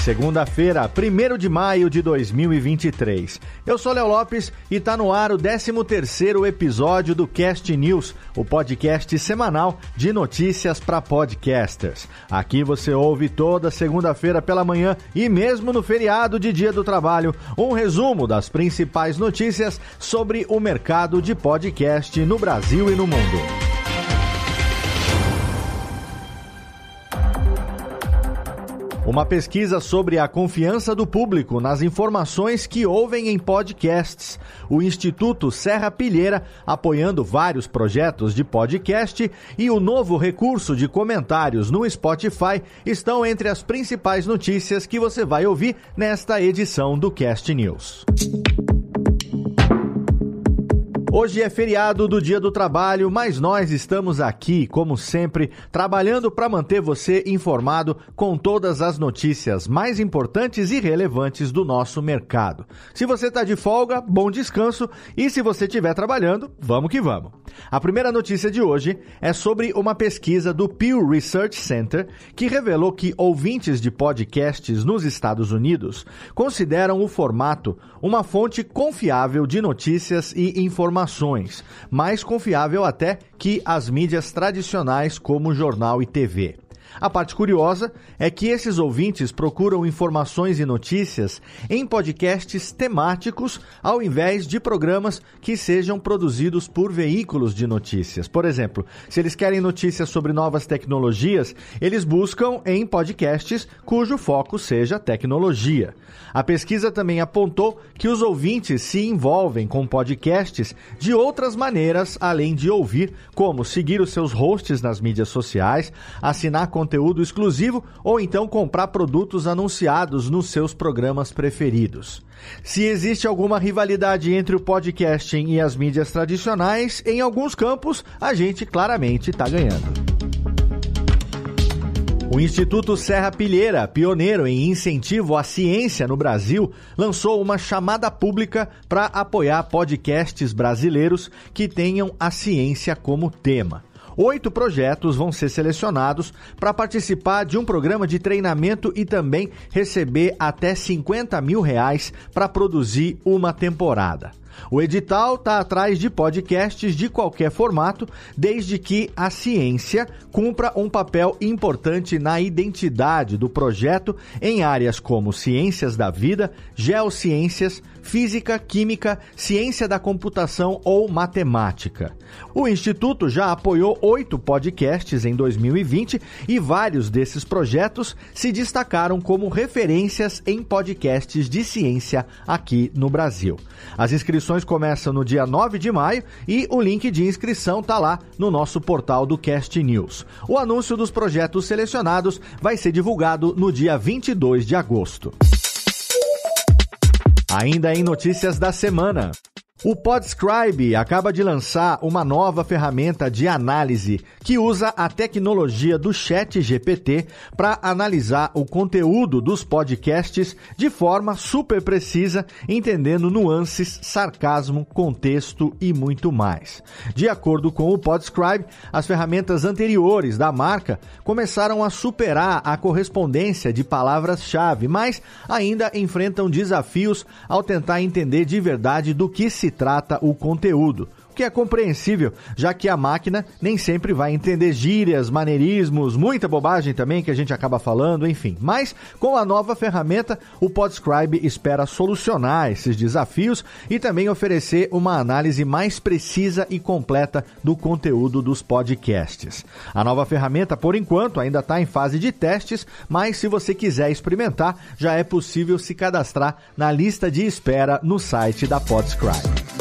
Segunda-feira, 1 de maio de 2023. Eu sou Léo Lopes e está no ar o 13º episódio do Cast News, o podcast semanal de notícias para podcasters. Aqui você ouve toda segunda-feira pela manhã e mesmo no feriado de Dia do Trabalho, um resumo das principais notícias sobre o mercado de podcast no Brasil e no mundo. Uma pesquisa sobre a confiança do público nas informações que ouvem em podcasts. O Instituto Serra Pilheira, apoiando vários projetos de podcast, e o novo recurso de comentários no Spotify estão entre as principais notícias que você vai ouvir nesta edição do Cast News. Hoje é feriado do Dia do Trabalho, mas nós estamos aqui, como sempre, trabalhando para manter você informado com todas as notícias mais importantes e relevantes do nosso mercado. Se você está de folga, bom descanso e se você estiver trabalhando, vamos que vamos. A primeira notícia de hoje é sobre uma pesquisa do Pew Research Center que revelou que ouvintes de podcasts nos Estados Unidos consideram o formato uma fonte confiável de notícias e informações informações, mais confiável até que as mídias tradicionais como jornal e TV. A parte curiosa é que esses ouvintes procuram informações e notícias em podcasts temáticos ao invés de programas que sejam produzidos por veículos de notícias. Por exemplo, se eles querem notícias sobre novas tecnologias, eles buscam em podcasts cujo foco seja tecnologia. A pesquisa também apontou que os ouvintes se envolvem com podcasts de outras maneiras além de ouvir, como seguir os seus hosts nas mídias sociais, assinar conteúdo exclusivo ou então comprar produtos anunciados nos seus programas preferidos. Se existe alguma rivalidade entre o podcasting e as mídias tradicionais, em alguns campos a gente claramente está ganhando. O Instituto Serra Pilheira, pioneiro em incentivo à ciência no Brasil, lançou uma chamada pública para apoiar podcasts brasileiros que tenham a ciência como tema. Oito projetos vão ser selecionados para participar de um programa de treinamento e também receber até 50 mil reais para produzir uma temporada. O edital está atrás de podcasts de qualquer formato, desde que a ciência cumpra um papel importante na identidade do projeto em áreas como ciências da vida, geociências, física, química, ciência da computação ou matemática. O Instituto já apoiou oito podcasts em 2020 e vários desses projetos se destacaram como referências em podcasts de ciência aqui no Brasil. As inscrições começam no dia 9 de maio e o link de inscrição está lá no nosso portal do Cast News. O anúncio dos projetos selecionados vai ser divulgado no dia 22 de agosto. Ainda em notícias da semana. O Podscribe acaba de lançar uma nova ferramenta de análise que usa a tecnologia do Chat GPT para analisar o conteúdo dos podcasts de forma super precisa, entendendo nuances, sarcasmo, contexto e muito mais. De acordo com o Podscribe, as ferramentas anteriores da marca começaram a superar a correspondência de palavras-chave, mas ainda enfrentam desafios ao tentar entender de verdade do que se trata o conteúdo que é compreensível, já que a máquina nem sempre vai entender gírias, maneirismos, muita bobagem também que a gente acaba falando, enfim. Mas com a nova ferramenta, o Podscribe espera solucionar esses desafios e também oferecer uma análise mais precisa e completa do conteúdo dos podcasts. A nova ferramenta, por enquanto, ainda está em fase de testes, mas se você quiser experimentar, já é possível se cadastrar na lista de espera no site da Podscribe.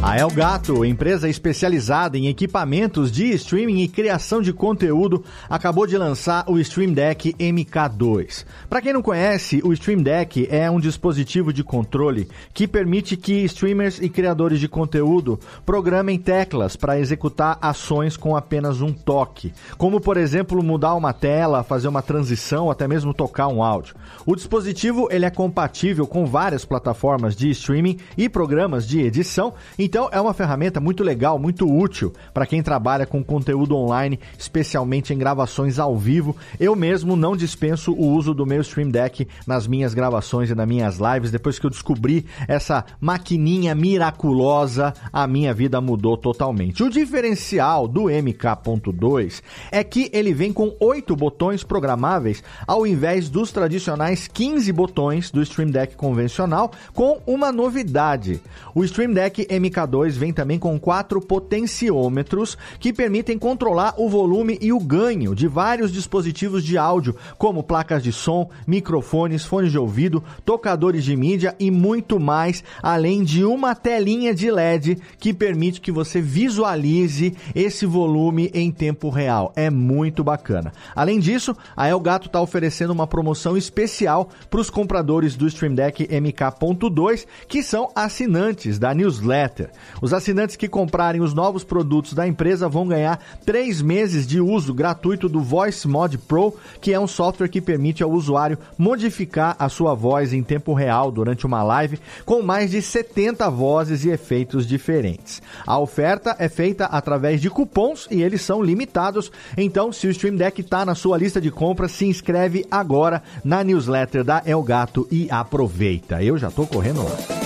A Elgato, empresa especializada em equipamentos de streaming e criação de conteúdo, acabou de lançar o Stream Deck MK2. Para quem não conhece, o Stream Deck é um dispositivo de controle que permite que streamers e criadores de conteúdo programem teclas para executar ações com apenas um toque, como por exemplo mudar uma tela, fazer uma transição, até mesmo tocar um áudio. O dispositivo ele é compatível com várias plataformas de streaming e programas de edição. Então é uma ferramenta muito legal, muito útil para quem trabalha com conteúdo online, especialmente em gravações ao vivo. Eu mesmo não dispenso o uso do meu Stream Deck nas minhas gravações e nas minhas lives. Depois que eu descobri essa maquininha miraculosa, a minha vida mudou totalmente. O diferencial do MK.2 é que ele vem com oito botões programáveis ao invés dos tradicionais 15 botões do Stream Deck convencional, com uma novidade. O Stream Deck MK MK2 vem também com quatro potenciômetros que permitem controlar o volume e o ganho de vários dispositivos de áudio, como placas de som, microfones, fones de ouvido, tocadores de mídia e muito mais, além de uma telinha de LED que permite que você visualize esse volume em tempo real. É muito bacana. Além disso, a Elgato está oferecendo uma promoção especial para os compradores do Stream Deck MK.2 que são assinantes da newsletter. Os assinantes que comprarem os novos produtos da empresa vão ganhar três meses de uso gratuito do Voice Mod Pro, que é um software que permite ao usuário modificar a sua voz em tempo real durante uma live com mais de 70 vozes e efeitos diferentes. A oferta é feita através de cupons e eles são limitados. Então, se o Stream Deck está na sua lista de compras, se inscreve agora na newsletter da Elgato e aproveita. Eu já estou correndo lá.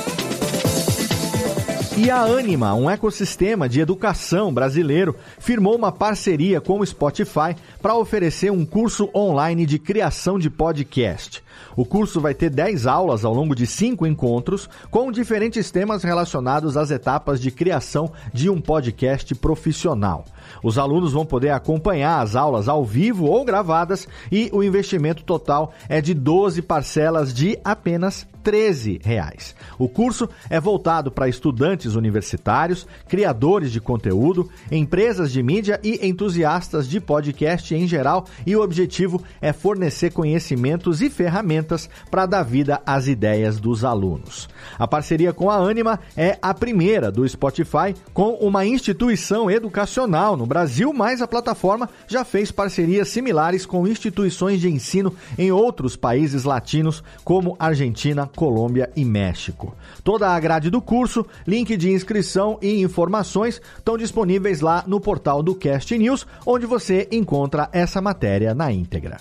E a Anima, um ecossistema de educação brasileiro, firmou uma parceria com o Spotify para oferecer um curso online de criação de podcast. O curso vai ter 10 aulas ao longo de 5 encontros, com diferentes temas relacionados às etapas de criação de um podcast profissional. Os alunos vão poder acompanhar as aulas ao vivo ou gravadas e o investimento total é de 12 parcelas de apenas 13 reais. O curso é voltado para estudantes universitários, criadores de conteúdo, empresas de mídia e entusiastas de podcast em geral, e o objetivo é fornecer conhecimentos e ferramentas para dar vida às ideias dos alunos. A parceria com a Anima é a primeira do Spotify com uma instituição educacional no Brasil, mas a plataforma já fez parcerias similares com instituições de ensino em outros países latinos, como Argentina, Colômbia e México. Toda a grade do curso, link de inscrição e informações estão disponíveis lá no portal do Cast News, onde você encontra essa matéria na íntegra.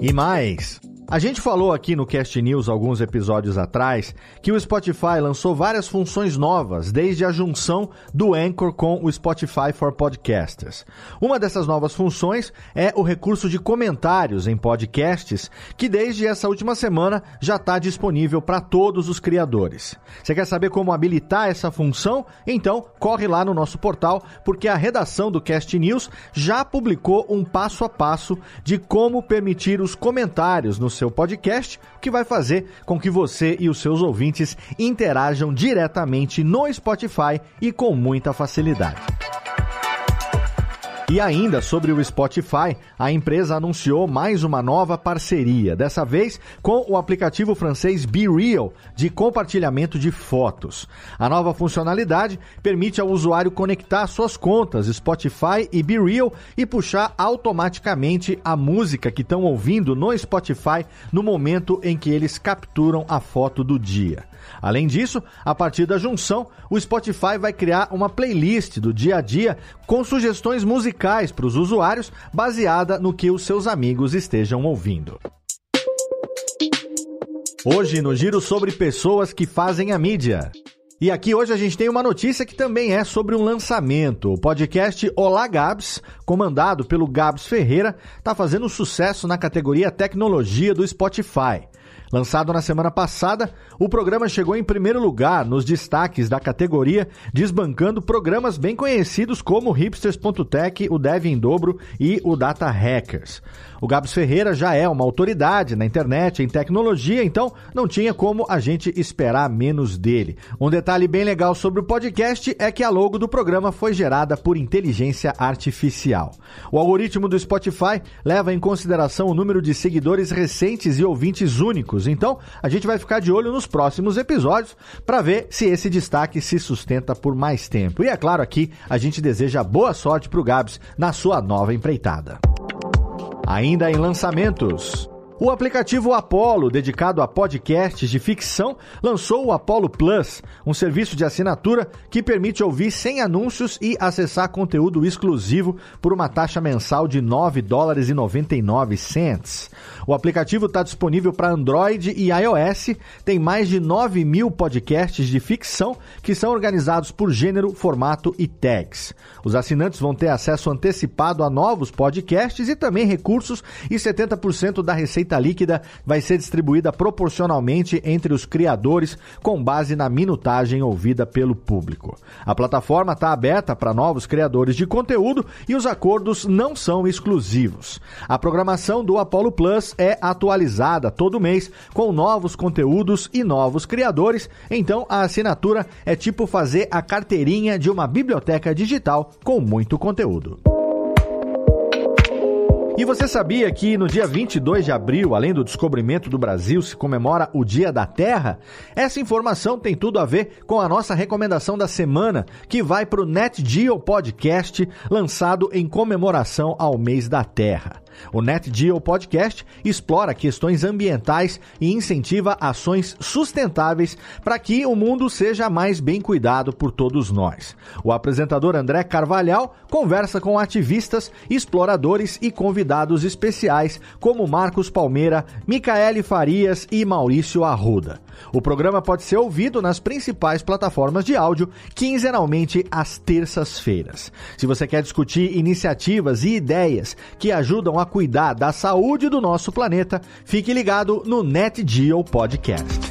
E mais. A gente falou aqui no Cast News alguns episódios atrás que o Spotify lançou várias funções novas desde a junção do Anchor com o Spotify for Podcasters. Uma dessas novas funções é o recurso de comentários em podcasts, que desde essa última semana já está disponível para todos os criadores. Você quer saber como habilitar essa função? Então corre lá no nosso portal, porque a redação do Cast News já publicou um passo a passo de como permitir os comentários no seu podcast, o que vai fazer com que você e os seus ouvintes interajam diretamente no Spotify e com muita facilidade. E ainda sobre o Spotify, a empresa anunciou mais uma nova parceria, dessa vez com o aplicativo francês BeReal de compartilhamento de fotos. A nova funcionalidade permite ao usuário conectar suas contas Spotify e BeReal e puxar automaticamente a música que estão ouvindo no Spotify no momento em que eles capturam a foto do dia. Além disso, a partir da junção, o Spotify vai criar uma playlist do dia a dia com sugestões musicais para os usuários, baseada no que os seus amigos estejam ouvindo. Hoje no giro sobre pessoas que fazem a mídia. E aqui hoje a gente tem uma notícia que também é sobre um lançamento. O podcast Olá Gabs, comandado pelo Gabs Ferreira, está fazendo sucesso na categoria tecnologia do Spotify. Lançado na semana passada, o programa chegou em primeiro lugar nos destaques da categoria, desbancando programas bem conhecidos como Hipsters.tech, o Dev em Dobro e o Data Hackers. O Gabs Ferreira já é uma autoridade na internet, em tecnologia, então não tinha como a gente esperar menos dele. Um detalhe bem legal sobre o podcast é que a logo do programa foi gerada por inteligência artificial. O algoritmo do Spotify leva em consideração o número de seguidores recentes e ouvintes únicos, então a gente vai ficar de olho nos próximos episódios para ver se esse destaque se sustenta por mais tempo. E é claro, aqui a gente deseja boa sorte para o Gabs na sua nova empreitada. Ainda em lançamentos. O aplicativo Apollo, dedicado a podcasts de ficção, lançou o Apollo Plus, um serviço de assinatura que permite ouvir sem anúncios e acessar conteúdo exclusivo por uma taxa mensal de 9 dólares e 99 cents. O aplicativo está disponível para Android e iOS, tem mais de 9 mil podcasts de ficção que são organizados por gênero, formato e tags. Os assinantes vão ter acesso antecipado a novos podcasts e também recursos e 70% da receita receita líquida vai ser distribuída proporcionalmente entre os criadores com base na minutagem ouvida pelo público. A plataforma está aberta para novos criadores de conteúdo e os acordos não são exclusivos. A programação do Apollo Plus é atualizada todo mês com novos conteúdos e novos criadores, então a assinatura é tipo fazer a carteirinha de uma biblioteca digital com muito conteúdo. E você sabia que no dia 22 de abril, além do descobrimento do Brasil, se comemora o Dia da Terra? Essa informação tem tudo a ver com a nossa recomendação da semana, que vai para o NetGeo Podcast, lançado em comemoração ao mês da Terra. O NetGeo Podcast explora questões ambientais e incentiva ações sustentáveis para que o mundo seja mais bem cuidado por todos nós. O apresentador André Carvalhal conversa com ativistas, exploradores e convidados especiais como Marcos Palmeira, Micaele Farias e Maurício Arruda. O programa pode ser ouvido nas principais plataformas de áudio quinzenalmente às terças-feiras. Se você quer discutir iniciativas e ideias que ajudam a cuidar da saúde do nosso planeta, fique ligado no NetGeo Podcast.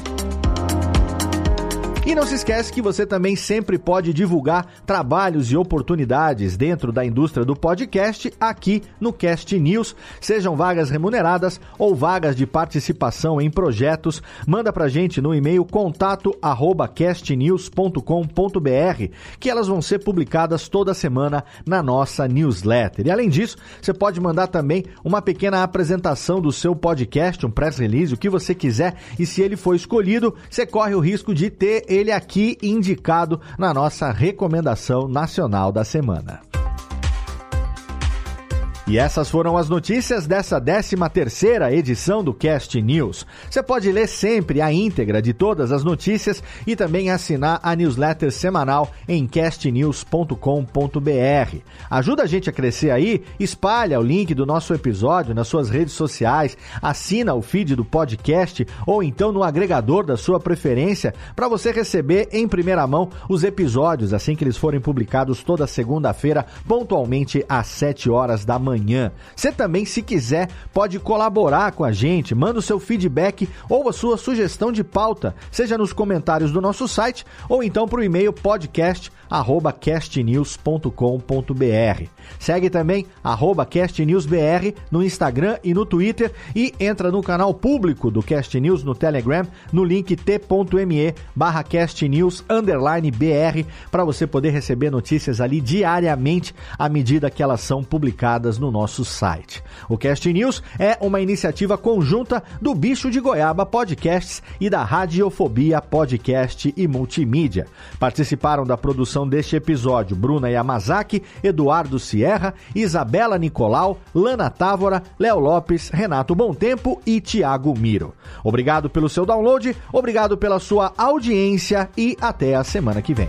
E não se esquece que você também sempre pode divulgar trabalhos e oportunidades dentro da indústria do podcast aqui no Cast News, sejam vagas remuneradas ou vagas de participação em projetos. Manda pra gente no e-mail contato@castnews.com.br, que elas vão ser publicadas toda semana na nossa newsletter. E além disso, você pode mandar também uma pequena apresentação do seu podcast, um press release, o que você quiser, e se ele for escolhido, você corre o risco de ter ele aqui indicado na nossa recomendação nacional da semana. E essas foram as notícias dessa 13 terceira edição do Cast News. Você pode ler sempre a íntegra de todas as notícias e também assinar a newsletter semanal em castnews.com.br. Ajuda a gente a crescer aí, espalha o link do nosso episódio nas suas redes sociais, assina o feed do podcast ou então no agregador da sua preferência para você receber em primeira mão os episódios assim que eles forem publicados toda segunda-feira, pontualmente às 7 horas da manhã manhã. Você também, se quiser, pode colaborar com a gente, manda o seu feedback ou a sua sugestão de pauta, seja nos comentários do nosso site ou então para o e-mail podcast@castnews.com.br. Segue também @castnewsbr no Instagram e no Twitter e entra no canal público do Cast News no Telegram no link t.me barra castnews br para você poder receber notícias ali diariamente à medida que elas são publicadas no nosso site. O Cast News é uma iniciativa conjunta do Bicho de Goiaba Podcasts e da Radiofobia Podcast e Multimídia. Participaram da produção deste episódio Bruna Yamazaki, Eduardo Sierra, Isabela Nicolau, Lana Távora, Léo Lopes, Renato Tempo e Tiago Miro. Obrigado pelo seu download, obrigado pela sua audiência e até a semana que vem.